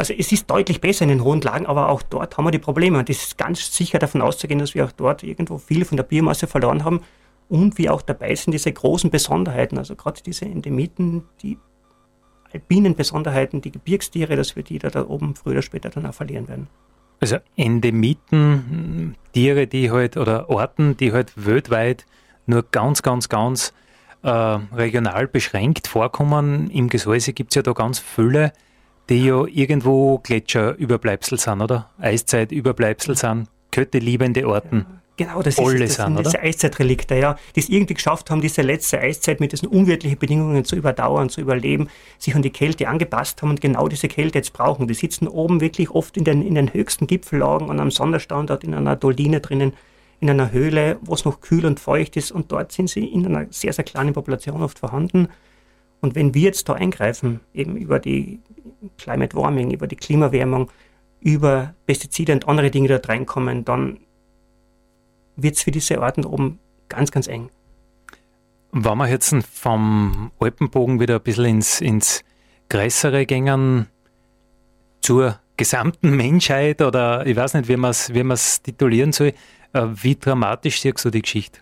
Also es ist deutlich besser in den hohen Lagen, aber auch dort haben wir die Probleme. Und es ist ganz sicher davon auszugehen, dass wir auch dort irgendwo viel von der Biomasse verloren haben und wir auch dabei sind, diese großen Besonderheiten, also gerade diese Endemiten, die alpinen Besonderheiten, die Gebirgstiere, dass wir die da, da oben früher oder später dann auch verlieren werden. Also Endemiten, Tiere, die halt oder Orten, die halt weltweit nur ganz, ganz, ganz äh, regional beschränkt vorkommen. Im Gesäuse gibt es ja da ganz viele, die ja irgendwo Gletscherüberbleibsel sind, oder? Eiszeitüberbleibsel sind, kötteliebende Orten. Genau, das, ist, das sind diese Eiszeitrelikte, ja, die es irgendwie geschafft haben, diese letzte Eiszeit mit diesen unwirtlichen Bedingungen zu überdauern, zu überleben, sich an die Kälte angepasst haben und genau diese Kälte jetzt brauchen. Die sitzen oben wirklich oft in den, in den höchsten Gipfellagen und am Sonderstandort in einer Doline drinnen, in einer Höhle, wo es noch kühl und feucht ist und dort sind sie in einer sehr, sehr kleinen Population oft vorhanden. Und wenn wir jetzt da eingreifen, eben über die Climate Warming, über die Klimawärmung, über Pestizide und andere Dinge, die dort reinkommen, dann wird es für diese Orten oben ganz, ganz eng. Wenn wir jetzt vom Alpenbogen wieder ein bisschen ins, ins Größere gängen, zur gesamten Menschheit oder ich weiß nicht, wie man es wie titulieren soll, äh, wie dramatisch siehst du die Geschichte?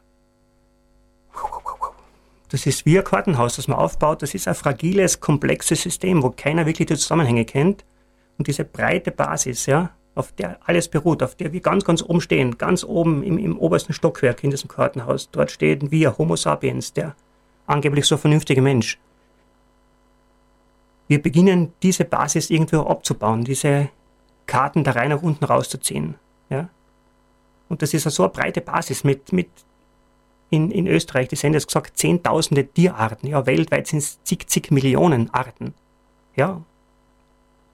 Das ist wie ein Kartenhaus, das man aufbaut. Das ist ein fragiles, komplexes System, wo keiner wirklich die Zusammenhänge kennt. Und diese breite Basis, ja, auf der alles beruht, auf der wir ganz, ganz oben stehen, ganz oben im, im obersten Stockwerk in diesem Kartenhaus. Dort stehen wir, Homo sapiens, der angeblich so vernünftige Mensch. Wir beginnen diese Basis irgendwo abzubauen, diese Karten da rein nach unten rauszuziehen. Ja? Und das ist so eine breite Basis mit, mit in, in Österreich, die sind jetzt gesagt, zehntausende Tierarten. Ja, weltweit sind es zig, zig Millionen Arten. Ja,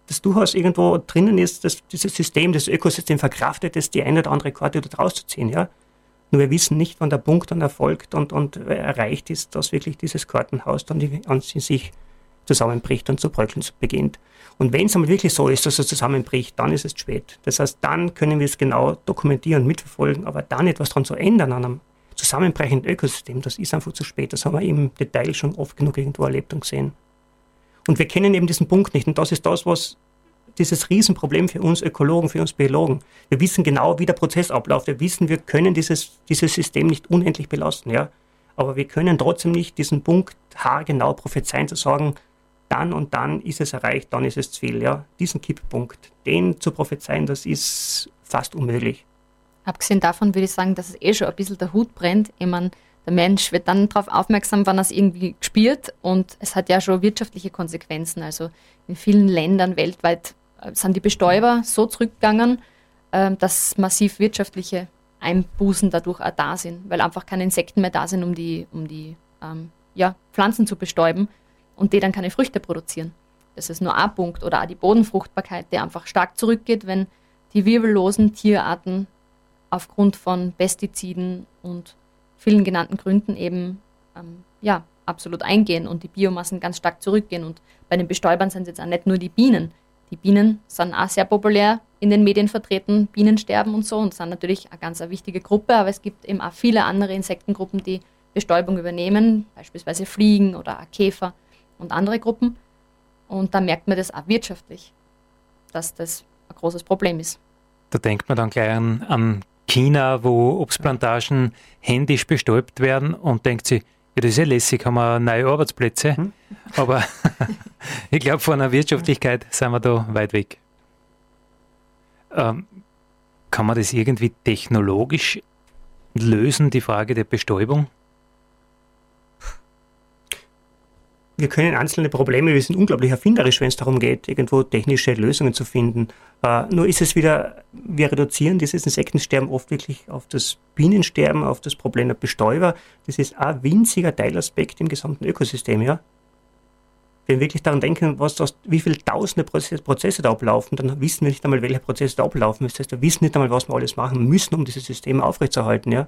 das durchaus irgendwo drinnen ist, dass dieses System, das Ökosystem verkraftet ist, die eine oder andere Karte dort rauszuziehen, ja. Nur wir wissen nicht, wann der Punkt dann erfolgt und, und erreicht ist, dass wirklich dieses Kartenhaus dann an sich zusammenbricht und zu bröckeln beginnt. Und wenn es einmal wirklich so ist, dass es zusammenbricht, dann ist es spät. Das heißt, dann können wir es genau dokumentieren, mitverfolgen, aber dann etwas daran zu ändern an einem zusammenbrechenden Ökosystem, das ist einfach zu spät. Das haben wir im Detail schon oft genug irgendwo erlebt und gesehen. Und wir kennen eben diesen Punkt nicht. Und das ist das, was dieses Riesenproblem für uns Ökologen, für uns Biologen. Wir wissen genau, wie der Prozess abläuft. Wir wissen, wir können dieses, dieses System nicht unendlich belasten, ja. Aber wir können trotzdem nicht diesen Punkt haargenau prophezeien, zu sagen, dann und dann ist es erreicht, dann ist es zu viel, ja. Diesen Kipppunkt, den zu prophezeien, das ist fast unmöglich. Abgesehen davon würde ich sagen, dass es eh schon ein bisschen der Hut brennt. Ich meine, der Mensch wird dann darauf aufmerksam, wann er es irgendwie spürt und es hat ja schon wirtschaftliche Konsequenzen. Also in vielen Ländern weltweit äh, sind die Bestäuber so zurückgegangen, ähm, dass massiv wirtschaftliche Einbußen dadurch auch da sind, weil einfach keine Insekten mehr da sind, um die, um die ähm, ja, Pflanzen zu bestäuben und die dann keine Früchte produzieren. Das ist nur ein Punkt. Oder auch die Bodenfruchtbarkeit, die einfach stark zurückgeht, wenn die wirbellosen Tierarten aufgrund von Pestiziden und vielen genannten Gründen eben ähm, ja, absolut eingehen und die Biomassen ganz stark zurückgehen. Und bei den Bestäubern sind es jetzt auch nicht nur die Bienen. Die Bienen sind auch sehr populär in den Medien vertreten, Bienensterben und so und sind natürlich eine ganz eine wichtige Gruppe, aber es gibt eben auch viele andere Insektengruppen, die Bestäubung übernehmen, beispielsweise Fliegen oder Käfer und andere Gruppen. Und da merkt man das auch wirtschaftlich, dass das ein großes Problem ist. Da denkt man dann gleich an, an China, wo Obstplantagen händisch bestäubt werden und denkt sich, ja, das ist ja lässig, haben wir neue Arbeitsplätze. Hm? Aber (laughs) ich glaube, von der Wirtschaftlichkeit sind wir da weit weg. Ähm, kann man das irgendwie technologisch lösen, die Frage der Bestäubung? Wir können einzelne Probleme, wir sind unglaublich erfinderisch, wenn es darum geht, irgendwo technische Lösungen zu finden. Äh, nur ist es wieder, wir reduzieren dieses Insektensterben oft wirklich auf das Bienensterben, auf das Problem der Bestäuber. Das ist ein winziger Teilaspekt im gesamten Ökosystem, ja. Wenn wir wirklich daran denken, was das, wie viele tausende Prozesse da ablaufen, dann wissen wir nicht einmal, welche Prozesse da ablaufen. Das heißt, wir wissen nicht einmal, was wir alles machen müssen, um dieses System aufrechtzuerhalten, ja.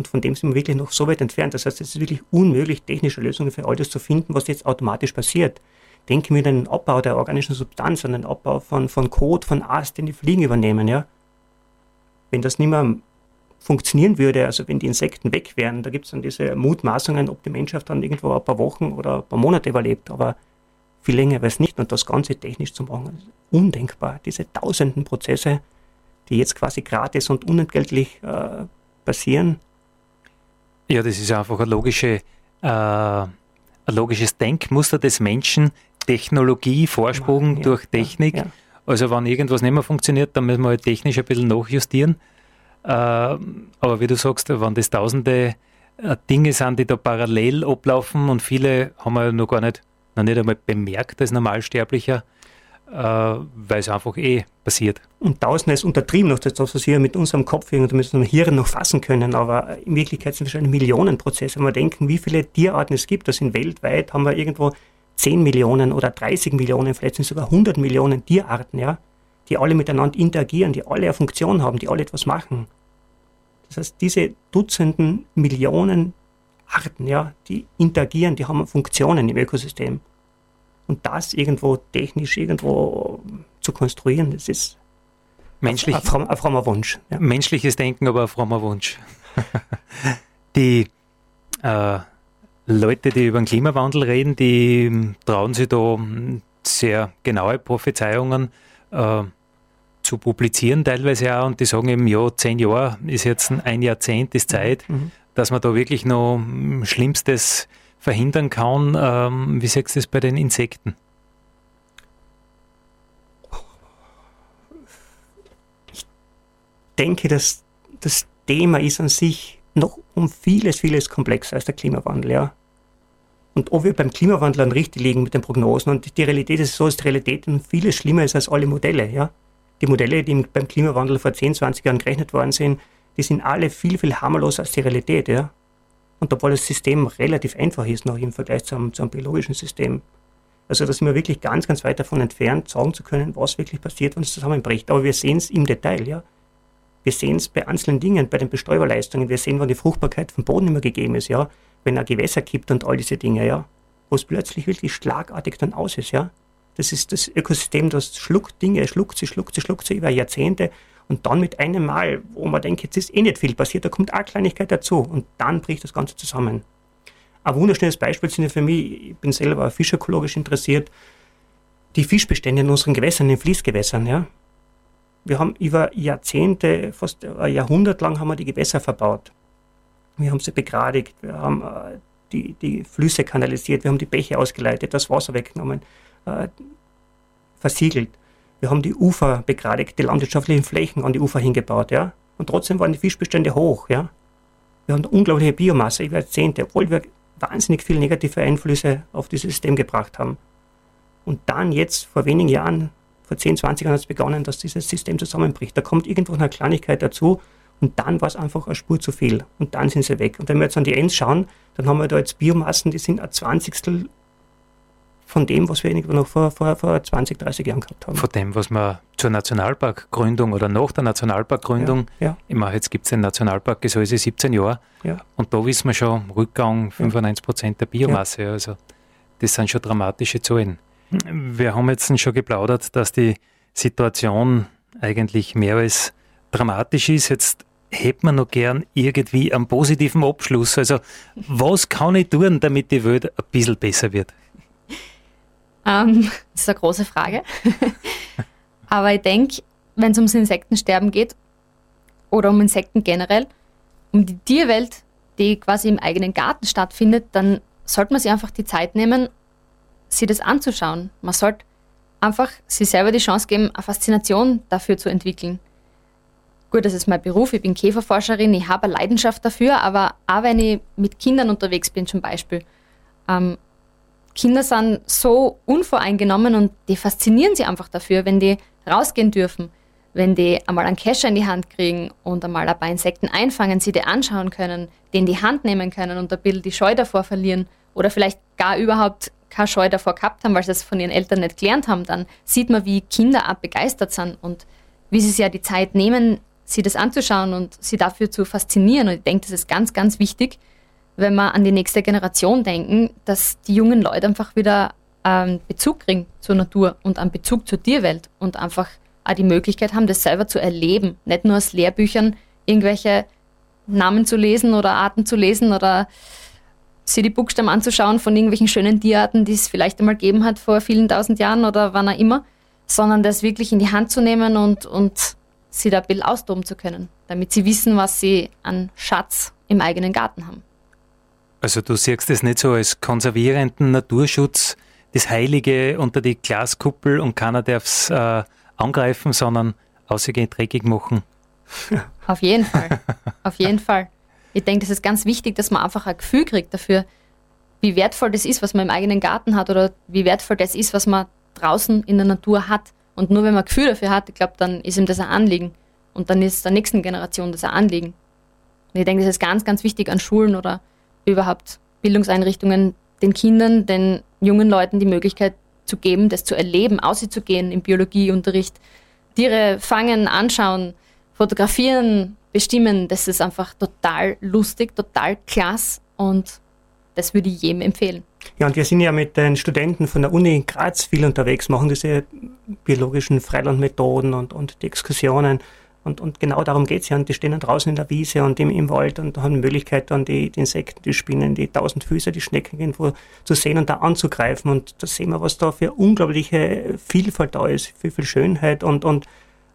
Und von dem sind wir wirklich noch so weit entfernt. Das heißt, es ist wirklich unmöglich, technische Lösungen für all das zu finden, was jetzt automatisch passiert. Denken wir an den Abbau der organischen Substanz, an den Abbau von, von Kot, von Ast, den die Fliegen übernehmen, ja. Wenn das nicht mehr funktionieren würde, also wenn die Insekten weg wären, da gibt es dann diese Mutmaßungen, ob die Menschheit dann irgendwo ein paar Wochen oder ein paar Monate überlebt, aber viel länger es nicht und das Ganze technisch zu machen, ist undenkbar. Diese tausenden Prozesse, die jetzt quasi gratis und unentgeltlich äh, passieren, ja, das ist einfach ein, logische, äh, ein logisches Denkmuster des Menschen. Technologie, Vorsprung ja, durch Technik. Ja, ja. Also wenn irgendwas nicht mehr funktioniert, dann müssen wir halt technisch ein bisschen nachjustieren. Äh, aber wie du sagst, wenn das tausende äh, Dinge sind, die da parallel ablaufen und viele haben wir noch gar nicht, noch nicht einmal bemerkt als Normalsterblicher, weil es einfach eh passiert. Und Tausende ist untertrieben, das, was wir mit unserem Kopf und mit unserem Hirn noch fassen können, aber in Wirklichkeit sind es wahrscheinlich Millionenprozesse. Wenn wir denken, wie viele Tierarten es gibt, das sind weltweit, haben wir irgendwo 10 Millionen oder 30 Millionen, vielleicht sind es sogar 100 Millionen Tierarten, ja, die alle miteinander interagieren, die alle eine Funktion haben, die alle etwas machen. Das heißt, diese Dutzenden Millionen Arten, ja, die interagieren, die haben Funktionen im Ökosystem. Und das irgendwo technisch irgendwo zu konstruieren, das ist Menschlich, ein, ein, ein frommer Wunsch. Ja. Menschliches Denken, aber ein frommer Wunsch. (laughs) die äh, Leute, die über den Klimawandel reden, die trauen sich da sehr genaue Prophezeiungen äh, zu publizieren, teilweise auch, und die sagen eben, ja, zehn Jahre ist jetzt ein Jahrzehnt, ist Zeit, mhm. dass man da wirklich noch Schlimmstes verhindern kann. Ähm, wie siehst du das bei den Insekten? Ich denke, dass das Thema ist an sich noch um vieles, vieles komplexer als der Klimawandel, ja. Und ob wir beim Klimawandel an richtig liegen mit den Prognosen und die Realität ist so, dass die Realität vieles schlimmer ist als alle Modelle, ja. Die Modelle, die beim Klimawandel vor 10, 20 Jahren gerechnet worden sind, die sind alle viel, viel harmloser als die Realität, ja. Und obwohl das System relativ einfach ist, noch im Vergleich zum, zum biologischen System. Also da sind wir wirklich ganz, ganz weit davon entfernt, sagen zu können, was wirklich passiert, wenn es zusammenbricht. Aber wir sehen es im Detail, ja. Wir sehen es bei einzelnen Dingen, bei den Bestäuberleistungen. Wir sehen, wann die Fruchtbarkeit vom Boden immer gegeben ist, ja. Wenn er Gewässer kippt und all diese Dinge, ja. Wo es plötzlich wirklich schlagartig dann aus ist, ja. Das ist das Ökosystem, das schluckt Dinge, schluckt sie, schluckt sie, schluckt sie über Jahrzehnte und dann mit einem Mal, wo man denkt, jetzt ist eh nicht viel passiert, da kommt eine Kleinigkeit dazu und dann bricht das Ganze zusammen. Ein wunderschönes Beispiel sind ja für mich, ich bin selber fischökologisch interessiert, die Fischbestände in unseren Gewässern, in den Fließgewässern. Ja. Wir haben über Jahrzehnte, fast ein Jahrhundert lang haben wir die Gewässer verbaut. Wir haben sie begradigt, wir haben äh, die, die Flüsse kanalisiert, wir haben die Bäche ausgeleitet, das Wasser weggenommen, äh, versiegelt. Wir haben die Ufer begradigt, die landwirtschaftlichen Flächen an die Ufer hingebaut, ja. Und trotzdem waren die Fischbestände hoch, ja. Wir haben unglaubliche Biomasse über Jahrzehnte, obwohl wir wahnsinnig viele negative Einflüsse auf dieses System gebracht haben. Und dann jetzt, vor wenigen Jahren, vor 10, 20 Jahren hat es begonnen, dass dieses System zusammenbricht. Da kommt irgendwo eine Kleinigkeit dazu und dann war es einfach eine Spur zu viel. Und dann sind sie weg. Und wenn wir jetzt an die Ends schauen, dann haben wir da jetzt Biomassen, die sind ein Zwanzigstel von dem, was wir noch vor, vor, vor 20, 30 Jahren gehabt haben. Von dem, was wir zur Nationalparkgründung oder nach der Nationalparkgründung, ja, ja. ich meine, jetzt gibt es den Nationalpark Gesäuse 17 Jahre ja. und da wissen wir schon, Rückgang 95 Prozent der Biomasse. Also das sind schon dramatische Zahlen. Wir haben jetzt schon geplaudert, dass die Situation eigentlich mehr als dramatisch ist. Jetzt hätte man noch gern irgendwie einen positiven Abschluss. Also, was kann ich tun, damit die Welt ein bisschen besser wird? Ähm, (laughs) das ist eine große Frage. (laughs) Aber ich denke, wenn es ums Insektensterben geht oder um Insekten generell, um die Tierwelt, die quasi im eigenen Garten stattfindet, dann sollte man sich einfach die Zeit nehmen, sich das anzuschauen. Man sollte einfach sich selber die Chance geben, eine Faszination dafür zu entwickeln. Gut, das ist mein Beruf, ich bin Käferforscherin, ich habe eine Leidenschaft dafür, aber auch wenn ich mit Kindern unterwegs bin zum Beispiel, ähm, Kinder sind so unvoreingenommen und die faszinieren sie einfach dafür, wenn die rausgehen dürfen, wenn die einmal einen Kescher in die Hand kriegen und einmal ein paar Insekten einfangen, sie die anschauen können, den die Hand nehmen können und ein bisschen die Scheu davor verlieren oder vielleicht gar überhaupt keine Scheu davor gehabt haben, weil sie es von ihren Eltern nicht gelernt haben, dann sieht man, wie Kinder auch begeistert sind und wie sie sich ja die Zeit nehmen, sie das anzuschauen und sie dafür zu faszinieren. Und ich denke, das ist ganz, ganz wichtig, wenn wir an die nächste Generation denken, dass die jungen Leute einfach wieder einen Bezug kriegen zur Natur und einen Bezug zur Tierwelt und einfach auch die Möglichkeit haben, das selber zu erleben. Nicht nur aus Lehrbüchern irgendwelche Namen zu lesen oder Arten zu lesen oder sich die Buchstaben anzuschauen von irgendwelchen schönen Tierarten, die es vielleicht einmal gegeben hat vor vielen tausend Jahren oder wann auch immer, sondern das wirklich in die Hand zu nehmen und, und sie da ein bisschen austoben zu können, damit sie wissen, was sie an Schatz im eigenen Garten haben. Also du siehst das nicht so als konservierenden Naturschutz, das Heilige unter die Glaskuppel und keiner darf es äh, angreifen, sondern ausgehend dreckig machen Auf jeden Fall. Auf jeden Fall. Ich denke, das ist ganz wichtig, dass man einfach ein Gefühl kriegt dafür, wie wertvoll das ist, was man im eigenen Garten hat oder wie wertvoll das ist, was man draußen in der Natur hat. Und nur wenn man ein Gefühl dafür hat, ich glaube, dann ist ihm das ein Anliegen. Und dann ist der nächsten Generation das ein Anliegen. Und ich denke, das ist ganz, ganz wichtig an Schulen oder überhaupt Bildungseinrichtungen, den Kindern, den jungen Leuten die Möglichkeit zu geben, das zu erleben, auszugehen im Biologieunterricht, Tiere fangen, anschauen, fotografieren, bestimmen. Das ist einfach total lustig, total klasse und das würde ich jedem empfehlen. Ja, und wir sind ja mit den Studenten von der Uni Graz viel unterwegs, machen diese biologischen Freilandmethoden und, und die Exkursionen. Und, und genau darum geht es ja. Und die stehen dann draußen in der Wiese und im, im Wald und haben die Möglichkeit, dann die, die Insekten, die Spinnen, die tausend Füße, die Schnecken irgendwo zu sehen und da anzugreifen. Und da sehen wir, was da für unglaubliche Vielfalt da ist, wie viel Schönheit und, und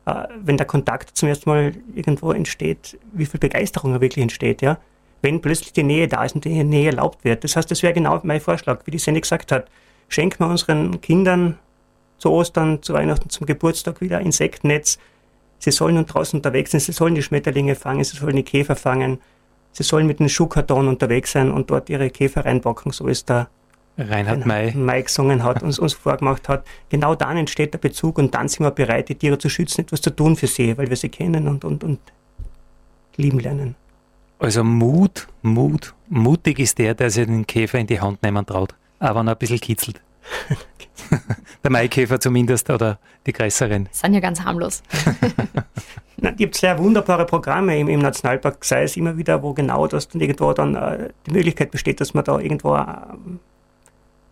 äh, wenn der Kontakt zum ersten Mal irgendwo entsteht, wie viel Begeisterung er wirklich entsteht, ja. Wenn plötzlich die Nähe da ist und die Nähe erlaubt wird. Das heißt, das wäre genau mein Vorschlag, wie die Sende gesagt hat. Schenken wir unseren Kindern zu Ostern, zu Weihnachten, zum Geburtstag wieder Insektennetz, Sie sollen nun draußen unterwegs sein, sie sollen die Schmetterlinge fangen, sie sollen die Käfer fangen, sie sollen mit dem Schuhkarton unterwegs sein und dort ihre Käfer reinpacken, so ist der Reinhard May. May gesungen hat, uns, uns vorgemacht hat. Genau dann entsteht der Bezug und dann sind wir bereit, die Tiere zu schützen, etwas zu tun für sie, weil wir sie kennen und, und, und lieben lernen. Also Mut, Mut, mutig ist der, der sich den Käfer in die Hand nehmen traut, aber noch ein bisschen kitzelt. (laughs) (laughs) Der Maikäfer zumindest oder die größeren. Sind ja ganz harmlos. (laughs) Na, gibt sehr wunderbare Programme im, im, Nationalpark, sei es immer wieder, wo genau das dann irgendwo dann äh, die Möglichkeit besteht, dass man da irgendwo äh,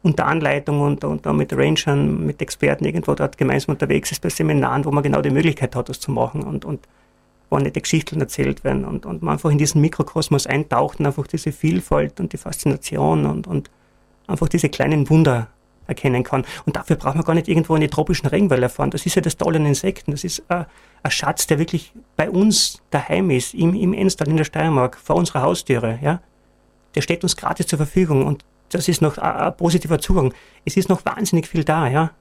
unter Anleitung und, und mit Rangern, mit Experten irgendwo dort gemeinsam unterwegs ist bei Seminaren, wo man genau die Möglichkeit hat, das zu machen und, und wo nette Geschichten erzählt werden und, und man einfach in diesen Mikrokosmos eintaucht und einfach diese Vielfalt und die Faszination und, und einfach diese kleinen Wunder erkennen kann. Und dafür braucht man gar nicht irgendwo in die tropischen Regenwälder fahren. Das ist ja das Tolle an Insekten. Das ist äh, ein Schatz, der wirklich bei uns daheim ist, im, im Enstal, in der Steiermark, vor unserer Haustüre. Ja? Der steht uns gratis zur Verfügung und das ist noch ein, ein positiver Zugang. Es ist noch wahnsinnig viel da. Ja?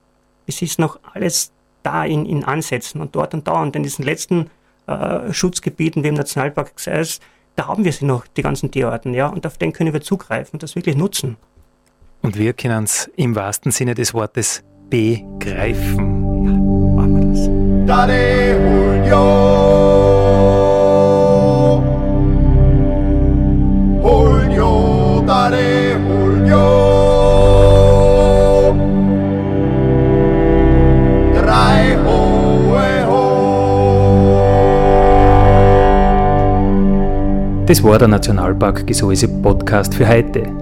Es ist noch alles da in, in Ansätzen und dort und da. Und in diesen letzten äh, Schutzgebieten wie im Nationalpark Gseis, da haben wir sie noch, die ganzen Tierarten. Ja? Und auf den können wir zugreifen und das wirklich nutzen. Und wir können es im wahrsten Sinne des Wortes begreifen. Ja, machen wir das. Daddy Julio. Julio, Daddy Julio. Drei hohe ho. Das war der Nationalpark Gesäuse Podcast für heute.